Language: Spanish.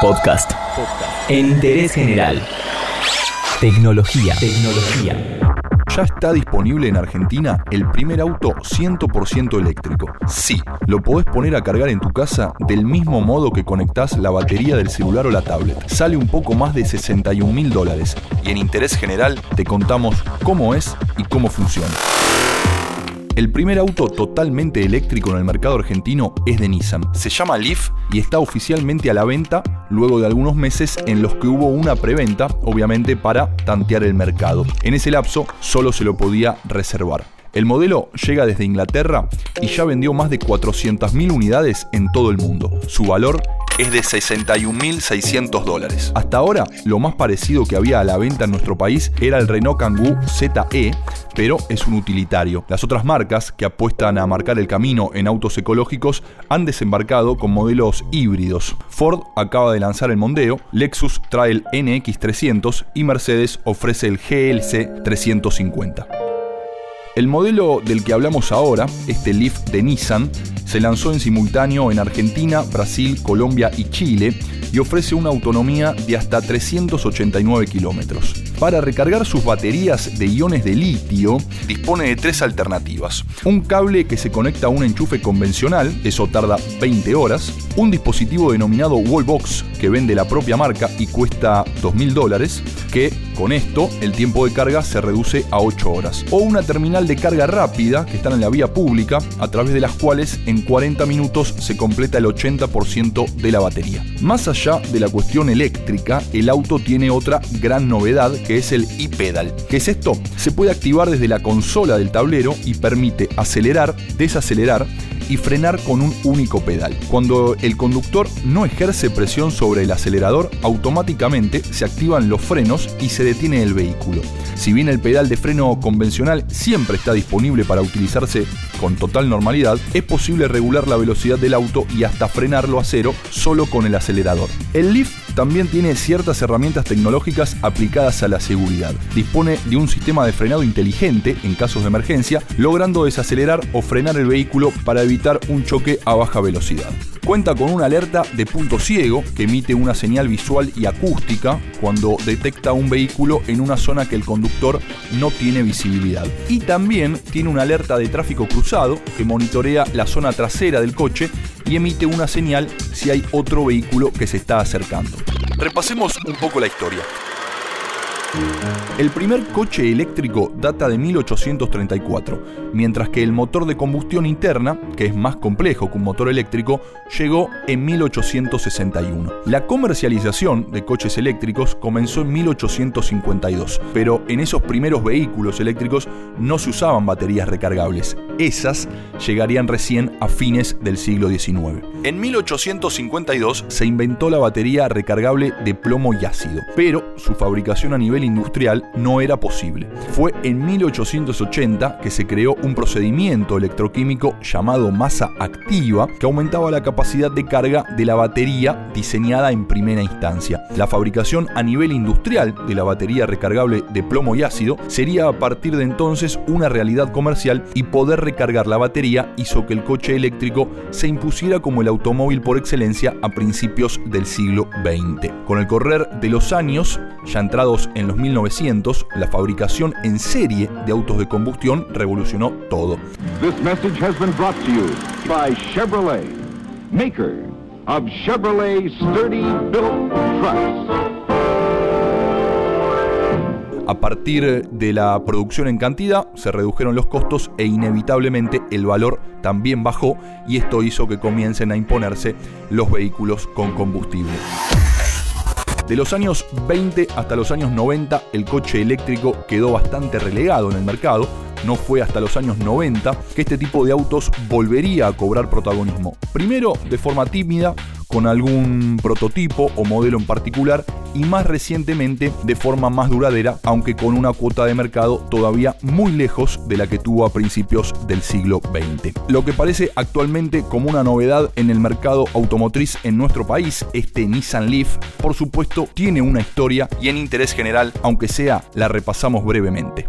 Podcast. En interés general. Tecnología. Tecnología. Ya está disponible en Argentina el primer auto 100% eléctrico. Sí, lo podés poner a cargar en tu casa del mismo modo que conectás la batería del celular o la tablet. Sale un poco más de 61 mil dólares y en interés general te contamos cómo es y cómo funciona. El primer auto totalmente eléctrico en el mercado argentino es de Nissan. Se llama Leaf y está oficialmente a la venta luego de algunos meses en los que hubo una preventa, obviamente para tantear el mercado. En ese lapso solo se lo podía reservar. El modelo llega desde Inglaterra y ya vendió más de 400.000 unidades en todo el mundo. Su valor es de 61.600 dólares. Hasta ahora, lo más parecido que había a la venta en nuestro país era el Renault Kangoo ZE, pero es un utilitario. Las otras marcas que apuestan a marcar el camino en autos ecológicos han desembarcado con modelos híbridos. Ford acaba de lanzar el Mondeo, Lexus trae el NX300 y Mercedes ofrece el GLC 350. El modelo del que hablamos ahora, este Leaf de Nissan, se lanzó en simultáneo en Argentina, Brasil, Colombia y Chile y ofrece una autonomía de hasta 389 kilómetros. Para recargar sus baterías de iones de litio, dispone de tres alternativas. Un cable que se conecta a un enchufe convencional, eso tarda 20 horas. Un dispositivo denominado Wallbox, que vende la propia marca y cuesta 2.000 dólares, que con esto el tiempo de carga se reduce a 8 horas. O una terminal de carga rápida, que están en la vía pública, a través de las cuales en 40 minutos se completa el 80% de la batería. Más allá de la cuestión eléctrica, el auto tiene otra gran novedad que es el e-pedal. ¿Qué es esto? Se puede activar desde la consola del tablero y permite acelerar, desacelerar y frenar con un único pedal. Cuando el conductor no ejerce presión sobre el acelerador, automáticamente se activan los frenos y se detiene el vehículo. Si bien el pedal de freno convencional siempre está disponible para utilizarse con total normalidad, es posible regular la velocidad del auto y hasta frenarlo a cero solo con el acelerador. El Leaf también tiene ciertas herramientas tecnológicas aplicadas a la seguridad. Dispone de un sistema de frenado inteligente en casos de emergencia, logrando desacelerar o frenar el vehículo para evitar un choque a baja velocidad. Cuenta con una alerta de punto ciego que emite una señal visual y acústica cuando detecta un vehículo en una zona que el conductor no tiene visibilidad. Y también tiene una alerta de tráfico cruzado que monitorea la zona trasera del coche y emite una señal si hay otro vehículo que se está acercando. Repasemos un poco la historia. El primer coche eléctrico data de 1834, mientras que el motor de combustión interna, que es más complejo que un motor eléctrico, llegó en 1861. La comercialización de coches eléctricos comenzó en 1852, pero en esos primeros vehículos eléctricos no se usaban baterías recargables. Esas llegarían recién a fines del siglo XIX. En 1852 se inventó la batería recargable de plomo y ácido, pero su fabricación a industrial no era posible. Fue en 1880 que se creó un procedimiento electroquímico llamado masa activa que aumentaba la capacidad de carga de la batería diseñada en primera instancia. La fabricación a nivel industrial de la batería recargable de plomo y ácido sería a partir de entonces una realidad comercial y poder recargar la batería hizo que el coche eléctrico se impusiera como el automóvil por excelencia a principios del siglo XX. Con el correr de los años, ya entrados en los 1900, la fabricación en serie de autos de combustión revolucionó todo. Chevrolet, maker A partir de la producción en cantidad se redujeron los costos e inevitablemente el valor también bajó y esto hizo que comiencen a imponerse los vehículos con combustible. De los años 20 hasta los años 90 el coche eléctrico quedó bastante relegado en el mercado. No fue hasta los años 90 que este tipo de autos volvería a cobrar protagonismo. Primero de forma tímida, con algún prototipo o modelo en particular y más recientemente de forma más duradera, aunque con una cuota de mercado todavía muy lejos de la que tuvo a principios del siglo XX. Lo que parece actualmente como una novedad en el mercado automotriz en nuestro país, este Nissan Leaf, por supuesto, tiene una historia y en interés general, aunque sea, la repasamos brevemente.